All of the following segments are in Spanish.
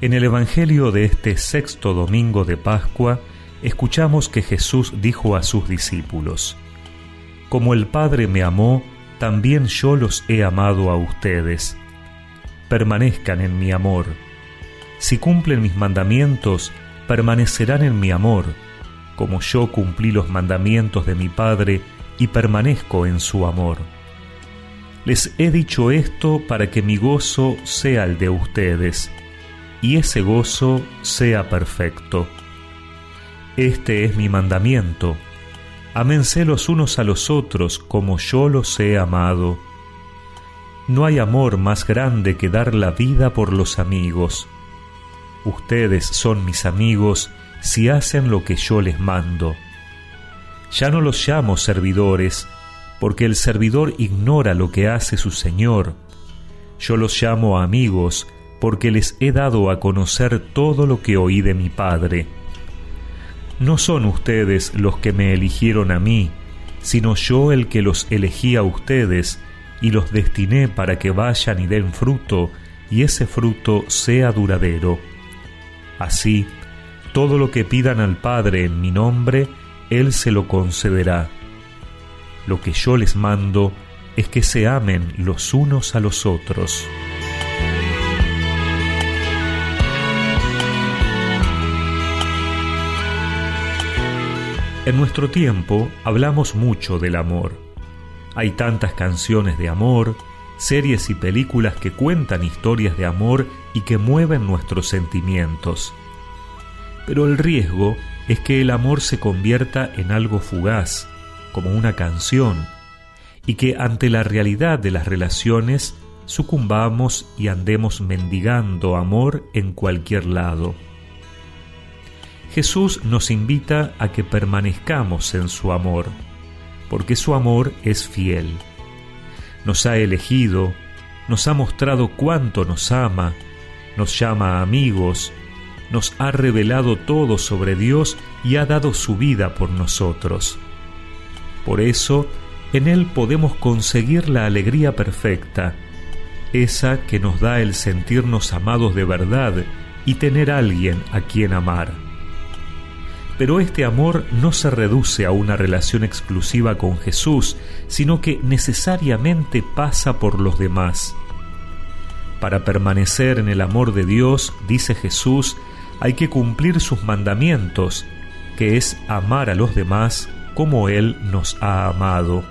En el Evangelio de este sexto domingo de Pascua, escuchamos que Jesús dijo a sus discípulos, Como el Padre me amó, también yo los he amado a ustedes. Permanezcan en mi amor. Si cumplen mis mandamientos, permanecerán en mi amor, como yo cumplí los mandamientos de mi Padre y permanezco en su amor. Les he dicho esto para que mi gozo sea el de ustedes y ese gozo sea perfecto. Este es mi mandamiento. Amense los unos a los otros como yo los he amado. No hay amor más grande que dar la vida por los amigos. Ustedes son mis amigos si hacen lo que yo les mando. Ya no los llamo servidores, porque el servidor ignora lo que hace su Señor. Yo los llamo amigos, porque les he dado a conocer todo lo que oí de mi Padre. No son ustedes los que me eligieron a mí, sino yo el que los elegí a ustedes y los destiné para que vayan y den fruto, y ese fruto sea duradero. Así, todo lo que pidan al Padre en mi nombre, Él se lo concederá. Lo que yo les mando es que se amen los unos a los otros. En nuestro tiempo hablamos mucho del amor. Hay tantas canciones de amor, series y películas que cuentan historias de amor y que mueven nuestros sentimientos. Pero el riesgo es que el amor se convierta en algo fugaz, como una canción, y que ante la realidad de las relaciones sucumbamos y andemos mendigando amor en cualquier lado. Jesús nos invita a que permanezcamos en su amor, porque su amor es fiel. Nos ha elegido, nos ha mostrado cuánto nos ama, nos llama amigos, nos ha revelado todo sobre Dios y ha dado su vida por nosotros. Por eso, en Él podemos conseguir la alegría perfecta, esa que nos da el sentirnos amados de verdad y tener alguien a quien amar. Pero este amor no se reduce a una relación exclusiva con Jesús, sino que necesariamente pasa por los demás. Para permanecer en el amor de Dios, dice Jesús, hay que cumplir sus mandamientos, que es amar a los demás como Él nos ha amado.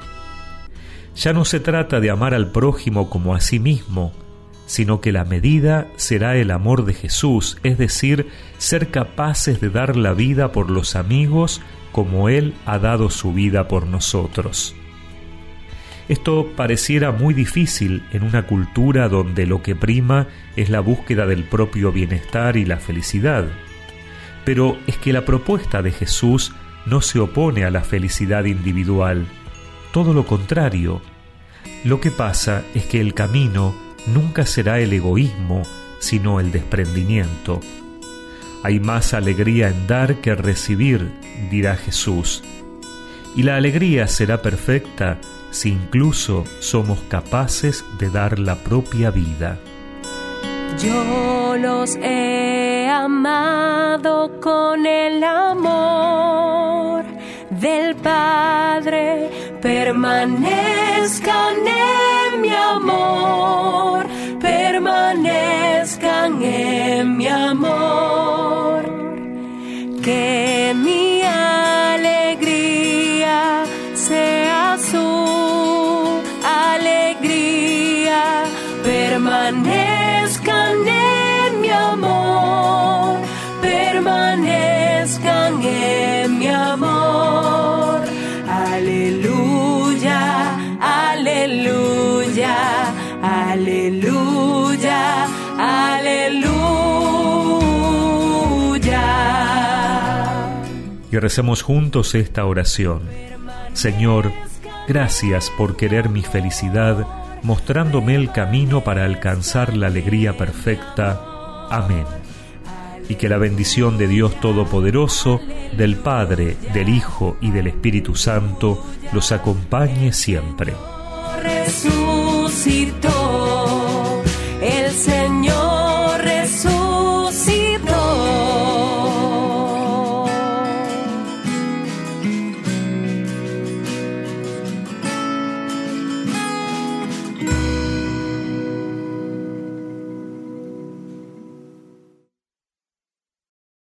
Ya no se trata de amar al prójimo como a sí mismo, sino que la medida será el amor de Jesús, es decir, ser capaces de dar la vida por los amigos como Él ha dado su vida por nosotros. Esto pareciera muy difícil en una cultura donde lo que prima es la búsqueda del propio bienestar y la felicidad. Pero es que la propuesta de Jesús no se opone a la felicidad individual, todo lo contrario. Lo que pasa es que el camino nunca será el egoísmo, sino el desprendimiento. Hay más alegría en dar que recibir, dirá Jesús. Y la alegría será perfecta si incluso somos capaces de dar la propia vida. Yo los he amado con el amor del Padre, permanezcan aleluya. y recemos juntos esta oración. Señor, gracias por querer mi felicidad, mostrándome el camino para alcanzar la alegría perfecta. Amén. Y que la bendición de Dios Todopoderoso, del Padre, del Hijo y del Espíritu Santo los acompañe siempre. Resucitó.